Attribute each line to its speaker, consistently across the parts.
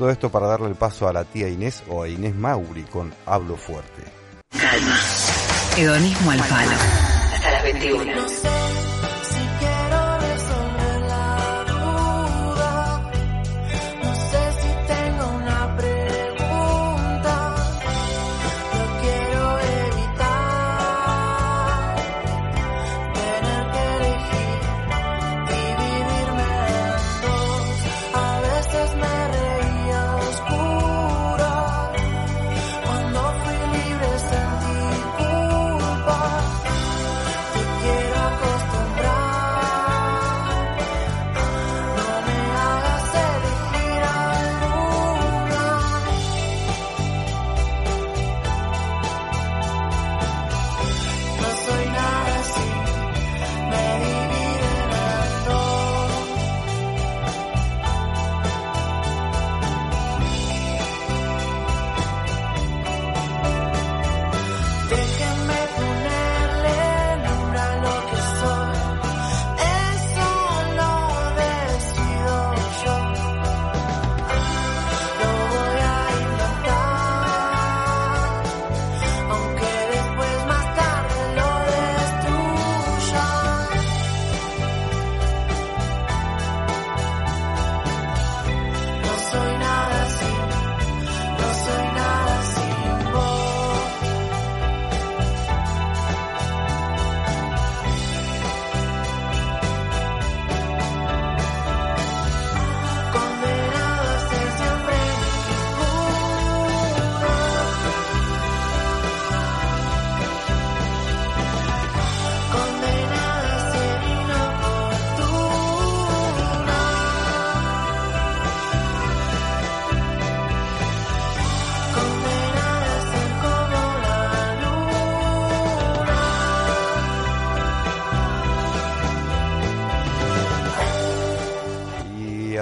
Speaker 1: Todo esto para darle el paso a la tía Inés o a Inés Mauri con Hablo Fuerte.
Speaker 2: Calma. Hedonismo al palo. Hasta las 21.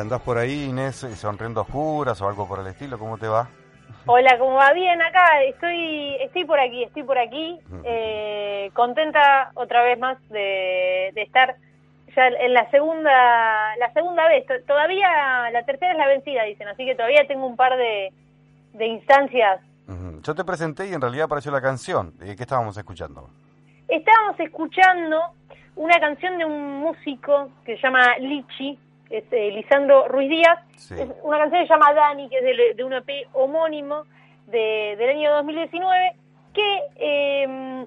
Speaker 1: Andás por ahí, Inés, sonriendo oscuras o algo por el estilo? ¿Cómo te va?
Speaker 3: Hola, ¿cómo va? Bien, acá estoy estoy por aquí, estoy por aquí, eh, contenta otra vez más de, estar ya en la segunda la segunda vez. Todavía la tercera es la vencida, dicen, así que todavía tengo un par de, de instancias.
Speaker 1: Yo te presenté y en realidad apareció la canción. ¿Qué estábamos escuchando?
Speaker 3: Estábamos escuchando una canción de un músico que se llama Lichi, es eh, Lisandro Ruiz Díaz. Es una canción que se llama Dani, que es de, un EP homónimo de, del año 2019, que eh,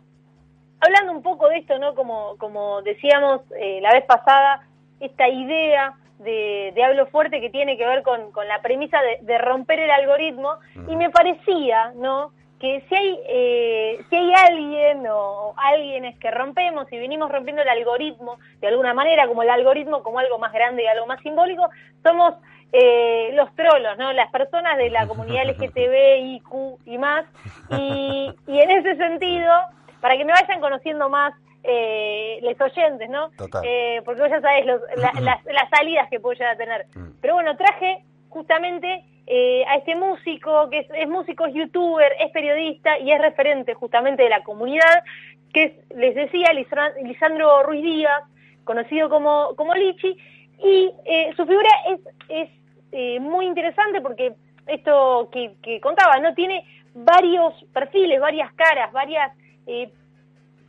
Speaker 3: hablando un poco de esto, ¿no? Como, como decíamos eh, la vez pasada, esta idea de, de, hablo fuerte que tiene que ver con, con la premisa de, romper el algoritmo, y me parecía, ¿no? Que si hay, eh, si hay alguien o alguienes que rompemos y venimos rompiendo el algoritmo de alguna manera, como el algoritmo como algo más grande y algo más simbólico, somos eh, los trolos, ¿no? Las personas de la comunidad LGTB, IQ y más. Y, y en ese sentido, para que me vayan conociendo más eh, los oyentes, ¿no? Eh, porque vos ya sabés las, las, salidas que puedo llegar a tener. Mm. Pero bueno, traje justamente eh, a este músico, que es, músico, es youtuber, es periodista y es referente justamente de la comunidad, que es, les decía, Lisandro Ruiz Díaz, conocido como, como Lichi, y eh, su figura es, es eh, muy interesante porque esto que, que, contaba, ¿no? Tiene varios perfiles, varias caras, varias,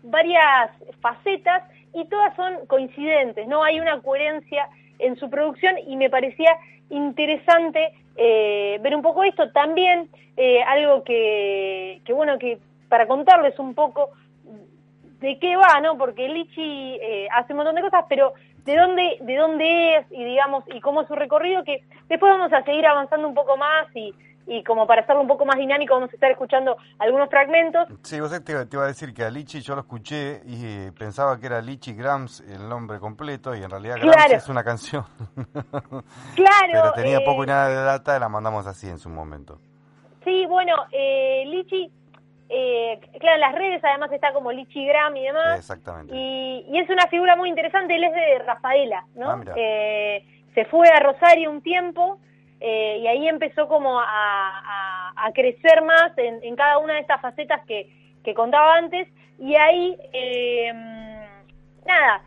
Speaker 3: varias facetas y todas son coincidentes, ¿no? Hay una coherencia en su producción y me parecía interesante eh, ver un poco esto. También eh, algo que, que, bueno, que para contarles un poco de qué va, ¿no? Porque Lichi eh, hace un montón de cosas, pero de dónde, de dónde es y digamos, y cómo es su recorrido, que después vamos a seguir avanzando un poco más y, y como para hacerlo un poco más dinámico vamos a estar escuchando algunos fragmentos.
Speaker 1: Sí, vos te, iba a decir que a Lichi yo lo escuché y pensaba que era Lichi Grams el nombre completo y en realidad Grams es una canción.
Speaker 3: claro.
Speaker 1: Pero tenía poco y nada de data la mandamos así en su momento.
Speaker 3: Sí, bueno, eh, Lichi, eh, claro, en las redes además está como Lichi Gram y demás.
Speaker 1: Exactamente.
Speaker 3: Y, y, es una figura muy interesante, él es de Rafaela, ¿no? Ah, eh, se fue a Rosario un tiempo eh, y ahí empezó como a, crecer más en, cada una de estas facetas que, contaba antes. Y ahí eh, nada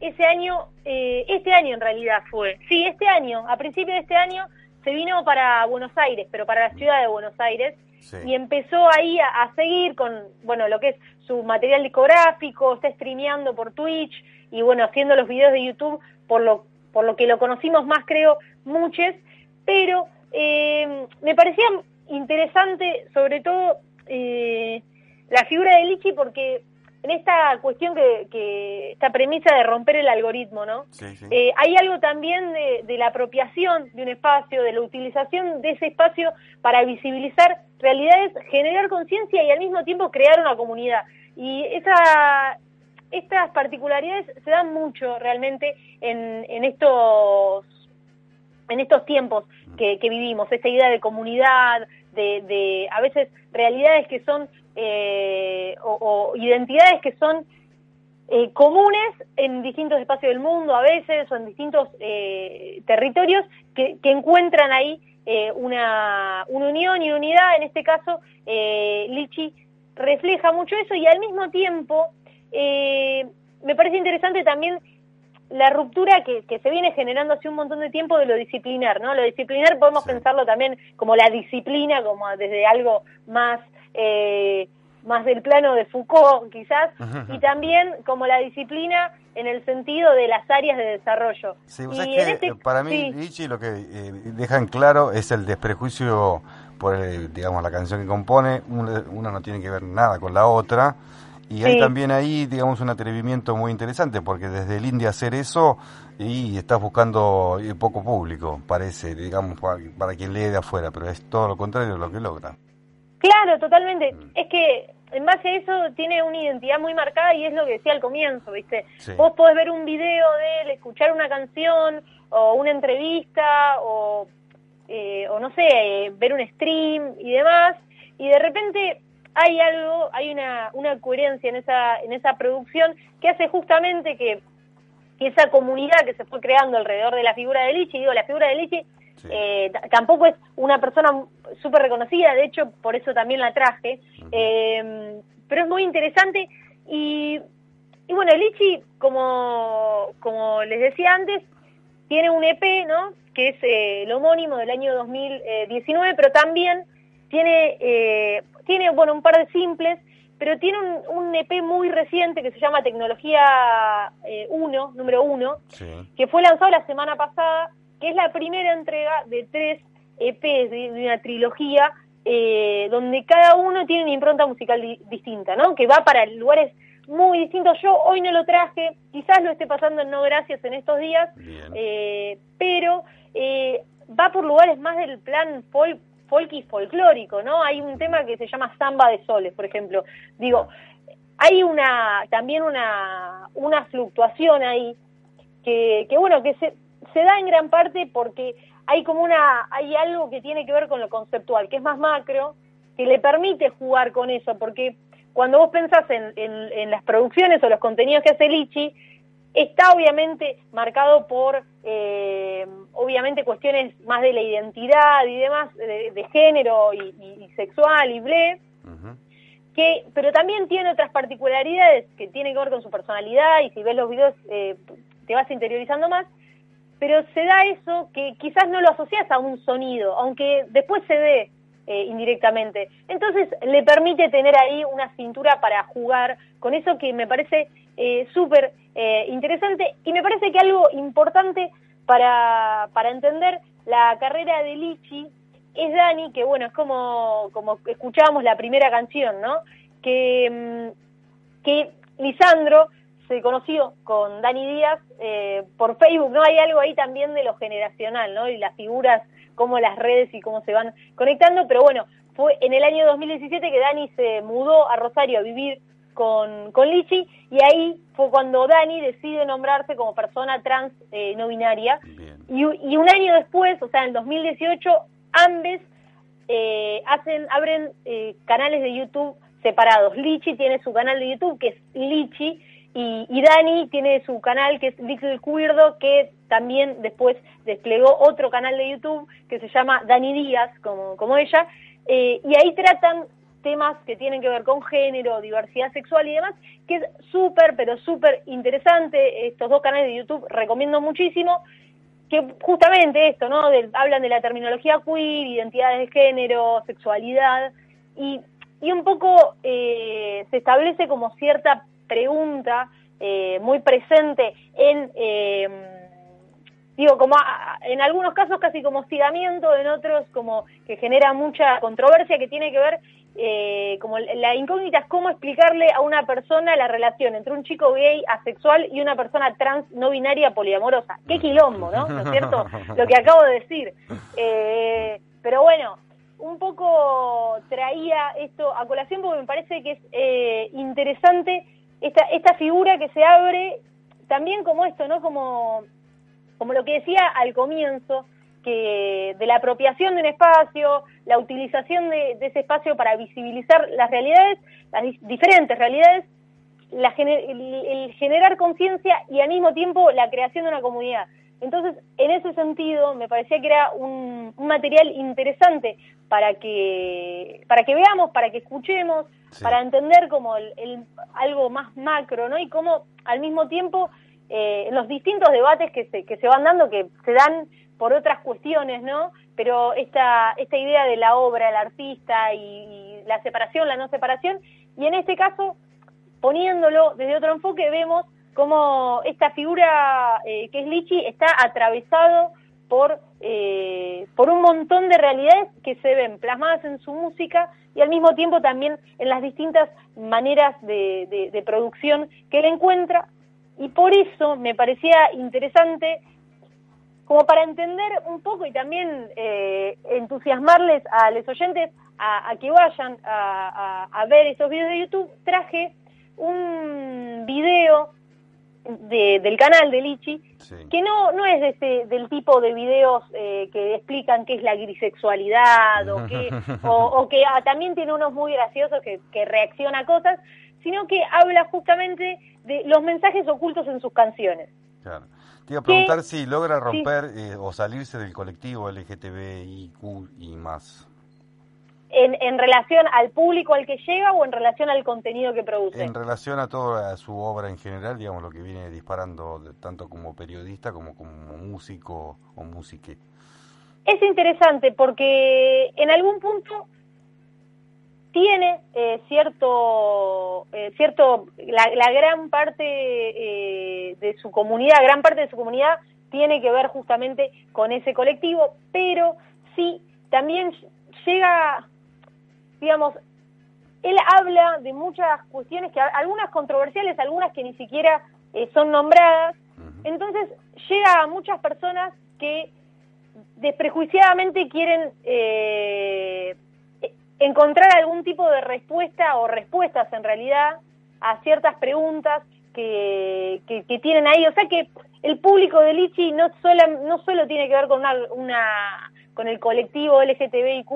Speaker 3: ese año eh, este año en realidad fue. Sí este año a principios de este año se vino para Buenos Aires, pero para la ciudad de Buenos Aires, y empezó ahí a, seguir con, bueno, lo que es su material discográfico, está streameando por Twitch y bueno, haciendo los videos de YouTube por lo, por lo que lo conocimos más, creo, muchos, pero eh, me parecía interesante, sobre todo, eh, la figura de Lichi porque en esta cuestión que, esta premisa de romper el algoritmo, ¿no? Eh, hay algo también de, la apropiación de un espacio, de la utilización de ese espacio para visibilizar realidades, generar conciencia y al mismo tiempo crear una comunidad. Y esa, estas particularidades se dan mucho realmente en, en estos en estos tiempos que, vivimos, esta idea de comunidad, de, de a veces realidades que son eh, o, identidades que son eh, comunes en distintos espacios del mundo a veces o en distintos eh, territorios que, encuentran ahí una, una, unión y unidad. En este caso, Lichi refleja mucho eso y al mismo tiempo me parece interesante también la ruptura que, que, se viene generando hace un montón de tiempo de lo disciplinar, ¿no? Lo disciplinar podemos pensarlo también como la disciplina, como desde algo más eh, más del plano de Foucault quizás, y también como la disciplina en el sentido de las áreas de desarrollo.
Speaker 1: y este para mí, lo que eh, dejan claro es el desprejuicio por, digamos, la canción que compone, una, no tiene que ver nada con la otra, y hay también ahí, digamos, un atrevimiento muy interesante, porque desde el India hacer eso y estás buscando eh, poco público, parece, digamos, para, para quien lee de afuera, pero es todo lo contrario de lo que logra.
Speaker 3: Claro, totalmente. Mm. Es que en base a eso tiene una identidad muy marcada y es lo que decía al comienzo, ¿viste? Vos podés ver un video de él, escuchar una canción o una entrevista o, eh, o no sé, ver un stream y demás y de repente hay algo, hay una, una coherencia en esa, en esa producción que hace justamente que, que esa comunidad que se fue creando alrededor de la figura de Lichi, digo, la figura de Lichi eh, tampoco es una persona súper reconocida, de hecho, por eso también la traje. Eh, pero es muy interesante. Y, y bueno, Lichi, como, como les decía antes, tiene un EP, ¿no? Que es eh, el homónimo del año 2019, pero también tiene, tiene, bueno, un par de simples, pero tiene un, un EP muy reciente que se llama Tecnología 1, número 1, que fue lanzado la semana pasada que es la primera entrega de tres EPs de, una trilogía eh, donde cada uno tiene una impronta musical distinta, ¿no? Que va para lugares muy distintos. Yo hoy no lo traje, quizás lo esté pasando en no gracias en estos días, eh, pero eh, va por lugares más del plan folk, folk y folclórico, ¿no? Hay un tema que se llama Samba de Soles, por ejemplo. Digo, hay una también una, una fluctuación ahí que, que bueno, que se, se da en gran parte porque hay como una, hay algo que tiene que ver con lo conceptual, que es más macro, que le permite jugar con eso, porque cuando vos pensás en, en, las producciones o los contenidos que hace Lichi, está obviamente marcado por, eh, obviamente, cuestiones más de la identidad y demás, de, género y, sexual y ble, que, pero también tiene otras particularidades que tienen que ver con su personalidad y si ves los videos eh, te vas interiorizando más, pero se da eso que quizás no lo asocias a un sonido, aunque después se ve eh, indirectamente. Entonces le permite tener ahí una cintura para jugar con eso que me parece eh, súper eh, interesante y me parece que algo importante para, para entender la carrera de Lichi es Dani, que bueno, es como, como escuchábamos la primera canción, ¿no? Que, mm, que Lisandro se conoció con Dani Díaz eh, por Facebook, ¿no? Hay algo ahí también de lo generacional, ¿no? Y las figuras, cómo las redes y cómo se van conectando, pero bueno, fue en el año 2017 que Dani se mudó a Rosario a vivir con, con Lichi y ahí fue cuando Dani decide nombrarse como persona trans eh, no binaria y, y, un año después, o sea, en 2018, ambos eh, hacen, abren canales de YouTube separados. Lichi tiene su canal de YouTube que es Lichi y, Dani tiene su canal que es Little Cuirdo, que también después desplegó otro canal de YouTube que se llama Dani Díaz, como, como ella, eh, y ahí tratan temas que tienen que ver con género, diversidad sexual y demás, que es súper, pero súper interesante. Estos dos canales de YouTube recomiendo muchísimo. que justamente esto, ¿no? hablan de la terminología queer, identidades de género, sexualidad, y, y un poco eh, se establece como cierta pregunta eh, muy presente en, eh, digo, como en algunos casos casi como hostigamiento, en otros como que genera mucha controversia que tiene que ver eh, como la incógnita es cómo explicarle a una persona la relación entre un chico gay asexual y una persona trans no binaria poliamorosa. Qué quilombo, ¿no? ¿No es cierto? Lo que acabo de decir. Eh, pero bueno, un poco traía esto a colación porque me parece que es eh, interesante esta, esta figura que se abre también como esto, ¿no? Como, como lo que decía al comienzo, que de la apropiación de un espacio, la utilización de, ese espacio para visibilizar las realidades, las diferentes realidades, la, el, generar conciencia y al mismo tiempo la creación de una comunidad. Entonces, en ese sentido, me parecía que era un, material interesante para que, para que veamos, para que escuchemos, para entender como el, algo más macro, ¿no? Y cómo al mismo tiempo, eh, los distintos debates que se, que se van dando, que se dan por otras cuestiones, ¿no? Pero esta, esta idea de la obra, el artista y, la separación, la no separación, y en este caso, poniéndolo desde otro enfoque, vemos cómo esta figura eh, que es Lichi está atravesado por, eh, por un montón de realidades que se ven plasmadas en su música y al mismo tiempo también en las distintas maneras de, de producción que él encuentra. Y por eso me parecía interesante como para entender un poco y también eh, entusiasmarles a los oyentes a, que vayan a, ver estos videos de YouTube, traje un video del canal de Lichi, que no, no es de este, del tipo de videos eh, que explican qué es la grisexualidad o que, o, que ah, también tiene unos muy graciosos que, que reacciona a cosas, sino que habla justamente de los mensajes ocultos en sus canciones.
Speaker 1: Claro. Te iba a preguntar si logra romper eh, o salirse del colectivo LGTBIQ y más.
Speaker 3: En, en, relación al público al que llega o en relación al contenido que produce?
Speaker 1: En relación a toda su obra en general, digamos, lo que viene disparando tanto como periodista como como músico o músique.
Speaker 3: Es interesante porque en algún punto tiene eh, cierto, eh, cierto la, gran parte eh, de su comunidad, gran parte de su comunidad tiene que ver justamente con ese colectivo, pero sí también llega, digamos, él habla de muchas cuestiones que algunas controversiales, algunas que ni siquiera son nombradas, entonces llega a muchas personas que desprejuiciadamente quieren eh, encontrar algún tipo de respuesta o respuestas en realidad a ciertas preguntas que, que, tienen ahí. O sea que el público de Lichi no solo, no solo tiene que ver con, una, con el colectivo LGTBIQ+,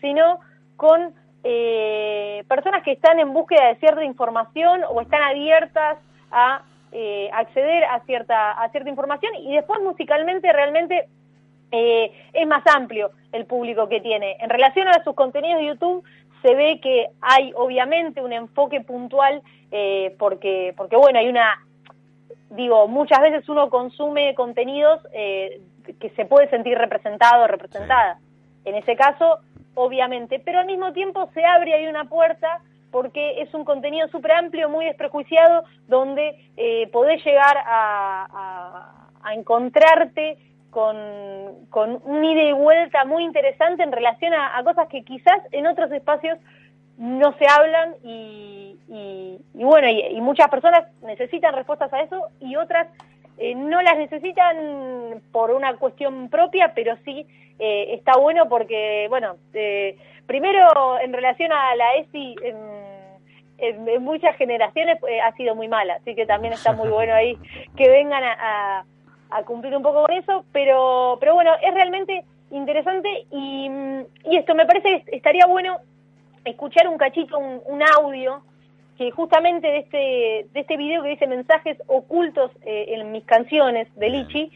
Speaker 3: sino con eh, personas que están en búsqueda de cierta información o están abiertas a eh, acceder a cierta, a cierta información y después musicalmente realmente eh, es más amplio el público que tiene. En relación a sus contenidos de YouTube, se ve que hay obviamente un enfoque puntual eh, porque, porque, bueno, hay una, digo, muchas veces uno consume contenidos eh, que se puede sentir representado o representada. En ese caso, obviamente, pero al mismo tiempo se abre ahí una puerta porque es un contenido súper amplio, muy desprejuiciado, donde eh, podés llegar a, a encontrarte con, con un ida y vuelta muy interesante en relación a, cosas que quizás en otros espacios no se hablan y, y, bueno, y, muchas personas necesitan respuestas a eso y otras eh, no las necesitan por una cuestión propia, pero sí eh, está bueno porque, bueno, eh, primero en relación a la ESI, en, muchas generaciones ha sido muy mala, así que también está muy bueno ahí que vengan a a cumplir un poco con eso, pero, pero bueno, es realmente interesante y, y esto me parece que estaría bueno escuchar un cachito, un, audio, que justamente de este, de este video que dice mensajes ocultos eh, en mis canciones de Lichi,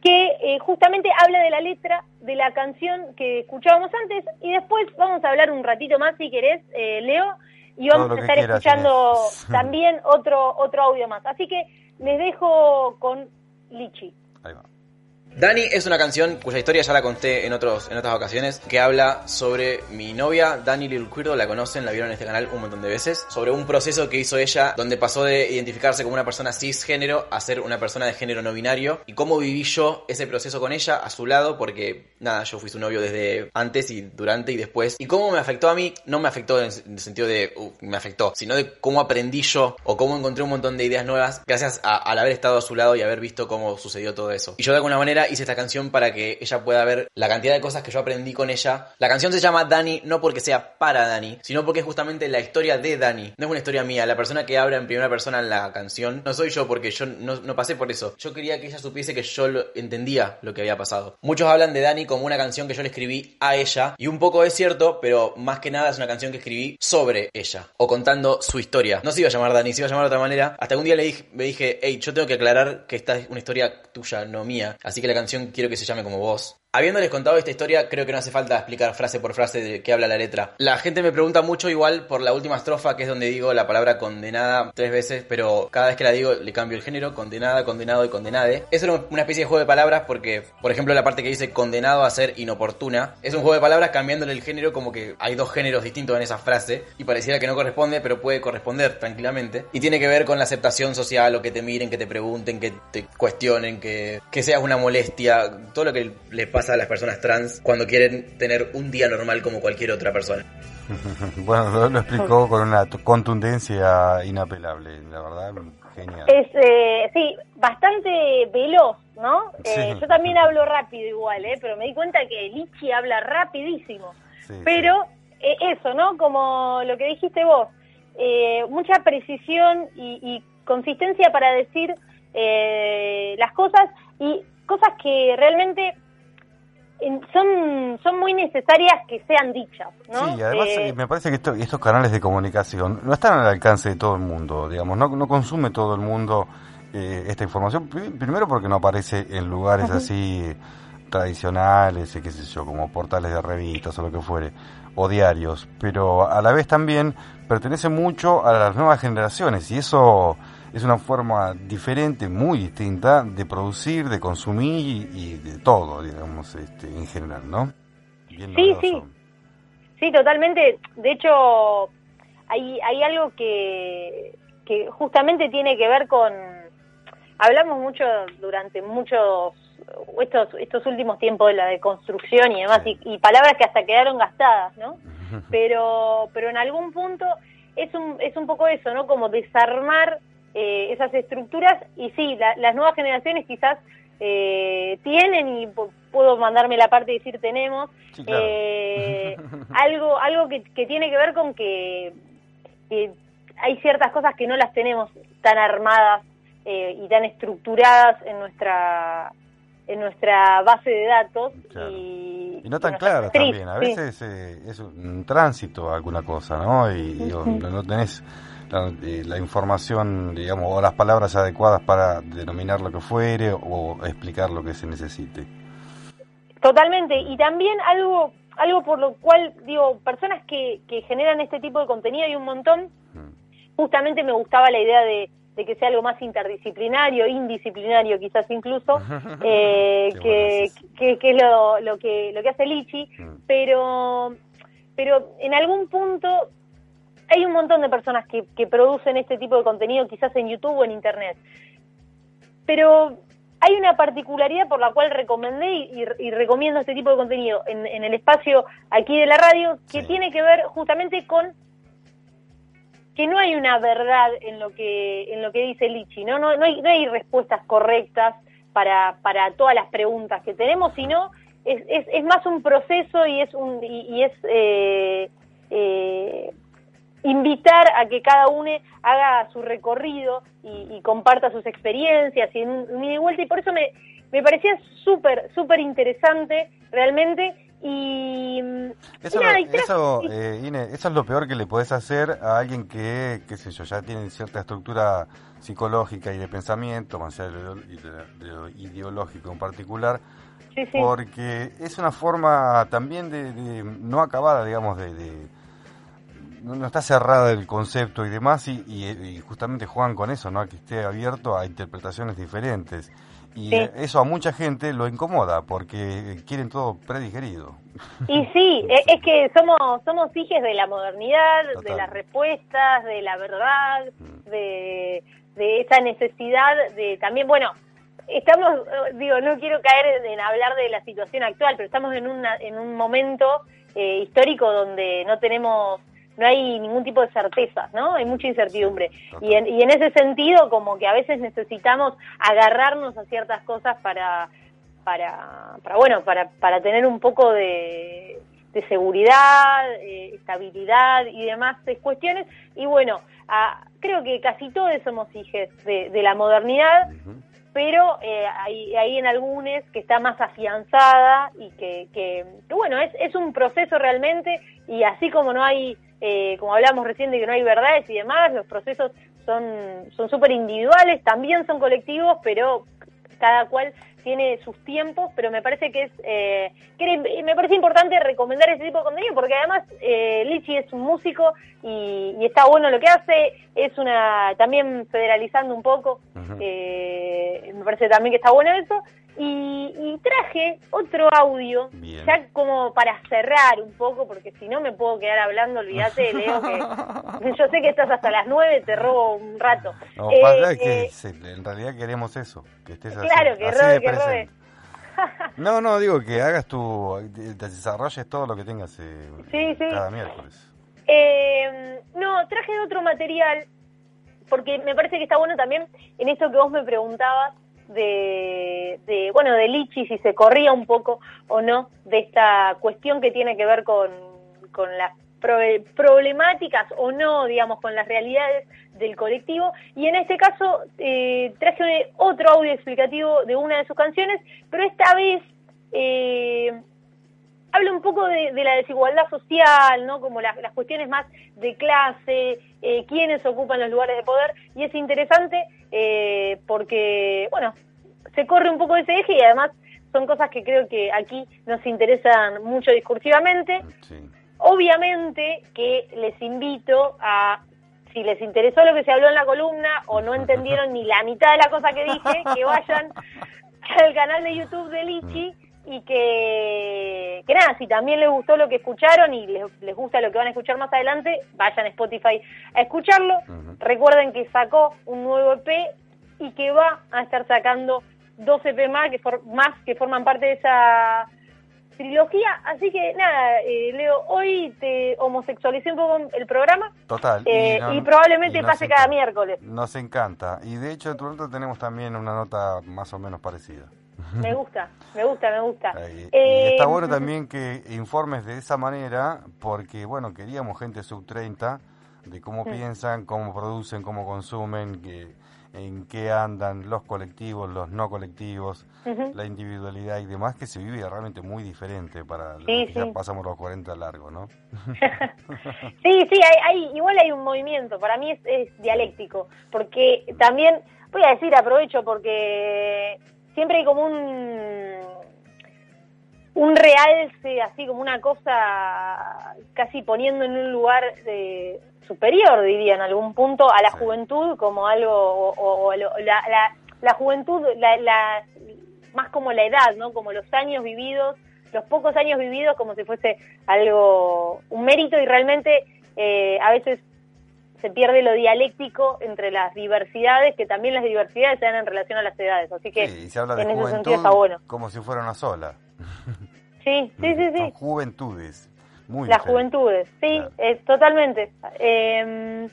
Speaker 3: que eh, justamente habla de la letra de la canción que escuchábamos antes y después vamos a hablar un ratito más si querés, eh, Leo, y vamos a estar escuchando también otro, otro audio más. Así que les dejo con Lichi. Ahí va.
Speaker 4: Dani es una canción cuya historia ya la conté en, otros, en otras ocasiones, que habla sobre mi novia, Dani Lil la conocen, la vieron en este canal un montón de veces, sobre un proceso que hizo ella donde pasó de identificarse como una persona cisgénero a ser una persona de género no binario y cómo viví yo ese proceso con ella a su lado, porque nada, yo fui su novio desde antes y durante y después. Y cómo me afectó a mí, no me afectó en el sentido de uh, me afectó, sino de cómo aprendí yo o cómo encontré un montón de ideas nuevas gracias a, al haber estado a su lado y haber visto cómo sucedió todo eso. Y yo de alguna manera hice esta canción para que ella pueda ver la cantidad de cosas que yo aprendí con ella. La canción se llama Dani no porque sea para Dani, sino porque es justamente la historia de Dani. No es una historia mía, la persona que habla en primera persona en la canción no soy yo porque yo no, pasé por eso. Yo quería que ella supiese que yo entendía lo que había pasado. Muchos hablan de Dani como una canción que yo le escribí a ella y un poco es cierto, pero más que nada es una canción que escribí sobre ella o contando su historia. No se iba a llamar Dani, se iba a llamar de otra manera. Hasta un día le dije, me dije, hey, yo tengo que aclarar que esta es una historia tuya, no mía. Así que la canción quiero que se llame como vos. Habiéndoles contado esta historia, creo que no hace falta explicar frase por frase de qué habla la letra. La gente me pregunta mucho igual por la última estrofa, que es donde digo la palabra condenada tres veces, pero cada vez que la digo le cambio el género, condenada, condenado y condenade. Es una especie de juego de palabras porque, por ejemplo, la parte que dice condenado a ser inoportuna, es un juego de palabras cambiándole el género como que hay dos géneros distintos en esa frase y pareciera que no corresponde, pero puede corresponder tranquilamente. Y tiene que ver con la aceptación social o que te miren, que te pregunten, que te cuestionen, que, que seas una molestia, todo lo que le pasa a las personas trans cuando quieren tener un día normal como cualquier otra persona.
Speaker 1: bueno, lo, explicó con una contundencia inapelable, la verdad, genial.
Speaker 3: Es, eh, sí, bastante veloz, ¿no? Eh, yo también hablo rápido igual, ¿eh? Pero me di cuenta que Lichi habla rapidísimo. pero eh, eso, ¿no? Como lo que dijiste vos, mucha precisión y, y, consistencia para decir las cosas y cosas que realmente son, son muy necesarias que sean dichas, ¿no?
Speaker 1: Sí, además eh, me parece que estos canales de comunicación no están al alcance de todo el mundo, digamos, no, no consume todo el mundo eh, esta información, primero porque no aparece en lugares así tradicionales, qué sé yo, como portales de revistas o lo que fuere, o diarios, pero a la vez también pertenece mucho a las nuevas generaciones y eso es una forma diferente, muy distinta de producir, de consumir y, de todo, digamos, este, en general, ¿no?
Speaker 3: sí, sí. Sí, totalmente. De hecho, hay, hay algo que, que justamente tiene que ver con... Hablamos mucho durante muchos estos estos últimos tiempos de la deconstrucción y demás y, palabras que hasta quedaron gastadas, ¿no? Pero pero en algún punto es un es un poco eso, ¿no? Como desarmar eh, esas estructuras y sí, las nuevas generaciones quizás eh, tienen y puedo mandarme la parte de decir tenemos eh, algo algo que, tiene que ver con que, hay ciertas cosas que no las tenemos tan armadas y tan estructuradas en nuestra en nuestra base de datos y,
Speaker 1: no tan claras también a veces es un tránsito alguna cosa no y, no tenés eh, la, información, digamos, o las palabras adecuadas para denominar lo que fuere o explicar lo que se necesite.
Speaker 3: Totalmente, y también algo algo por lo cual, digo, personas que, que generan este tipo de contenido hay un montón, mm. justamente me gustaba la idea de, que sea algo más interdisciplinario, indisciplinario quizás incluso, eh, que, que, es lo, lo, que, lo que hace Lichi, mm. pero, pero en algún punto hay un montón de personas que, que producen este tipo de contenido, quizás en YouTube o en Internet. Pero hay una particularidad por la cual recomendé y, recomiendo este tipo de contenido en, el espacio aquí de la radio, que tiene que ver justamente con que no hay una verdad en lo que en lo que dice Lichi, ¿no? No, no, hay, no hay respuestas correctas para, para todas las preguntas que tenemos, sino es, es, es más un proceso y es un y, es eh, eh, invitar a que cada uno haga su recorrido y, comparta sus experiencias y un, ida y vuelta. Y por eso me, me parecía súper, súper interesante realmente. Y
Speaker 1: eso, eso, eh, eso es lo peor que le puedes hacer a alguien que, qué sé yo, ya tiene cierta estructura psicológica y de pensamiento, más allá de lo, ideológico en particular, porque es una forma también de, no acabada, digamos, de no, está cerrada el concepto y demás, y, justamente juegan con eso, ¿no? Que esté abierto a interpretaciones diferentes. Y eso a mucha gente lo incomoda porque quieren todo predigerido.
Speaker 3: Y sí, e, es que somos somos hijos de la modernidad, de las respuestas, de la verdad, mm. de, de esa necesidad de también, bueno, estamos, digo, no quiero caer en hablar de la situación actual, pero estamos en, una, en un momento eh, histórico donde no tenemos no hay ningún tipo de certeza, ¿no? Hay mucha incertidumbre. Y en, y en ese sentido, como que a veces necesitamos agarrarnos a ciertas cosas para, para, para bueno, para, para tener un poco de, de seguridad, eh, estabilidad y demás cuestiones. Y bueno, creo que casi todos somos hijos de, de la modernidad, pero eh, hay, hay, en algunos que está más afianzada y que, que, que bueno, es, es un proceso realmente y así como no hay eh, como hablamos recién de que no hay verdades y demás, los procesos son son súper individuales, también son colectivos, pero cada cual tiene sus tiempos, pero me parece que es eh, que me parece importante recomendar ese tipo de contenido porque además eh, Lichi es un músico y, está bueno lo que hace, es una también federalizando un poco, eh, me parece también que está bueno eso y, traje otro audio, ya como para cerrar un poco, porque si no me puedo quedar hablando, olvídate, Leo, que yo sé que estás hasta las nueve, te robo un rato.
Speaker 1: No, eh, que eh, en realidad queremos eso, que estés
Speaker 3: Claro, que robe, que robe.
Speaker 1: No, no, digo que hagas tu, desarrolles todo lo que tengas eh, cada miércoles.
Speaker 3: Eh, no, traje otro material, porque me parece que está bueno también en esto que vos me preguntabas, de, bueno, de Lichi, si se corría un poco o no de esta cuestión que tiene que ver con, con las problemáticas o no, digamos, con las realidades del colectivo. Y en este caso eh, traje otro audio explicativo de una de sus canciones, pero esta vez eh, habla un poco de, la desigualdad social, ¿no? Como las, cuestiones más de clase, eh, quiénes ocupan los lugares de poder, y es interesante eh, porque, bueno, se corre un poco ese eje y además son cosas que creo que aquí nos interesan mucho discursivamente. Obviamente que les invito a, si les interesó lo que se habló en la columna o no entendieron ni la mitad de la cosa que dije, que vayan al canal de YouTube de Lichi y que, que nada, si también les gustó lo que escucharon y les, les, gusta lo que van a escuchar más adelante, vayan a Spotify a escucharlo. Recuerden que sacó un nuevo EP y que va a estar sacando dos EP más que, más que forman parte de esa trilogía. Así que nada, eh, Leo, hoy te homosexualicé un poco el programa.
Speaker 1: Total.
Speaker 3: y, eh, probablemente pase cada miércoles.
Speaker 1: Nos encanta. Y de hecho, en Toronto tenemos también una nota más o menos parecida.
Speaker 3: Me gusta, me gusta, me gusta.
Speaker 1: Eh, está bueno también que informes de esa manera, porque, bueno, queríamos gente sub 30, de cómo piensan, cómo producen, cómo consumen, que, en qué andan los colectivos, los no colectivos, la individualidad y demás, que se vive realmente muy diferente para los que ya pasamos los 40 largos, ¿no?
Speaker 3: sí, sí, hay, igual hay un movimiento, para mí es, es dialéctico, porque también, voy a decir, aprovecho porque siempre hay como un un realce, así como una cosa casi poniendo en un lugar de, superior, diría en algún punto, a la juventud como algo, o, la, la, juventud, la, más como la edad, ¿no? Como los años vividos, los pocos años vividos como si fuese algo, un mérito y realmente eh, a veces se pierde lo dialéctico entre las diversidades, que también las diversidades se dan en relación a las edades. Así que
Speaker 1: se habla de en ese sentido está bueno. Como si fuera una sola.
Speaker 3: Sí, sí, sí. sí.
Speaker 1: juventudes. Muy
Speaker 3: las juventudes, sí, totalmente. Em,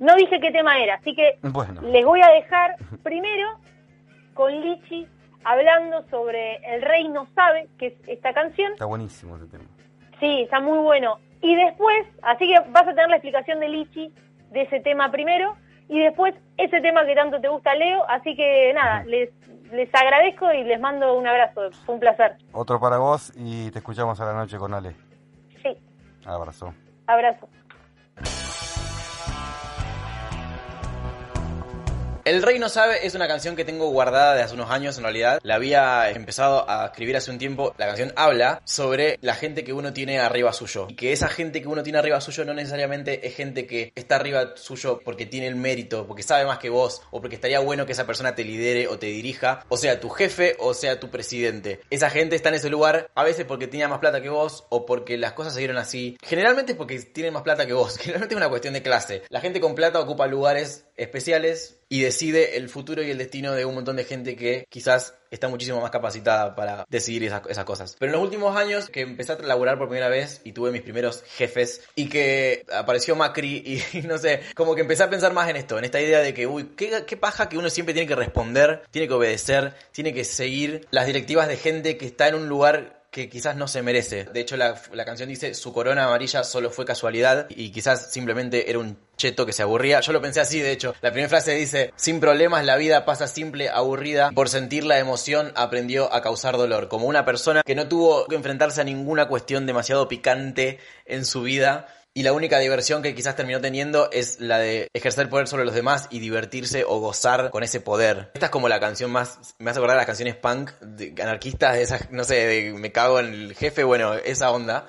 Speaker 3: no dije qué tema era, así que les voy a dejar primero con Lichi hablando sobre El Rey no sabe, que es esta canción.
Speaker 1: Está buenísimo ese tema.
Speaker 3: Sí, está muy bueno. Y después, así que vas a tener la explicación de Lichi de ese tema primero y después ese tema que tanto te gusta, Leo. Así que nada, les, les agradezco y les mando un abrazo. Fue un placer.
Speaker 1: Otro para vos y te escuchamos a la noche con Ale.
Speaker 3: Sí.
Speaker 1: Abrazo.
Speaker 3: Abrazo.
Speaker 4: El Rey no sabe es una canción que tengo guardada de hace unos años en realidad. La había empezado a escribir hace un tiempo. La canción habla sobre la gente que uno tiene arriba suyo. Y que esa gente que uno tiene arriba suyo no necesariamente es gente que está arriba suyo porque tiene el mérito, porque sabe más que vos, o porque estaría bueno que esa persona te lidere o te dirija, o sea tu jefe o sea tu presidente. Esa gente está en ese lugar a veces porque tenía más plata que vos o porque las cosas se dieron así. Generalmente es porque tienen más plata que vos. Generalmente es una cuestión de clase. La gente con plata ocupa lugares especiales y decide el futuro y el destino de un montón de gente que quizás está muchísimo más capacitada para decidir esas, cosas. Pero en los últimos años que empecé a laburar por primera vez y tuve mis primeros jefes y que apareció Macri y, no sé, como que empecé a pensar más en esto, en esta idea de que, uy, qué, qué paja que uno siempre tiene que responder, tiene que obedecer, tiene que seguir las directivas de gente que está en un lugar que quizás no se merece. De hecho, la, canción dice, su corona amarilla solo fue casualidad y quizás simplemente era un cheto que se aburría. Yo lo pensé así, de hecho. La primera frase dice, sin problemas la vida pasa simple, aburrida. Por sentir la emoción aprendió a causar dolor. Como una persona que no tuvo que enfrentarse a ninguna cuestión demasiado picante en su vida y la única diversión que quizás terminó teniendo es la de ejercer poder sobre los demás y divertirse o gozar con ese poder. Esta es como la canción más, me hace acordar las canciones punk, de anarquistas, esas, no sé, de me cago en el jefe, bueno, esa onda.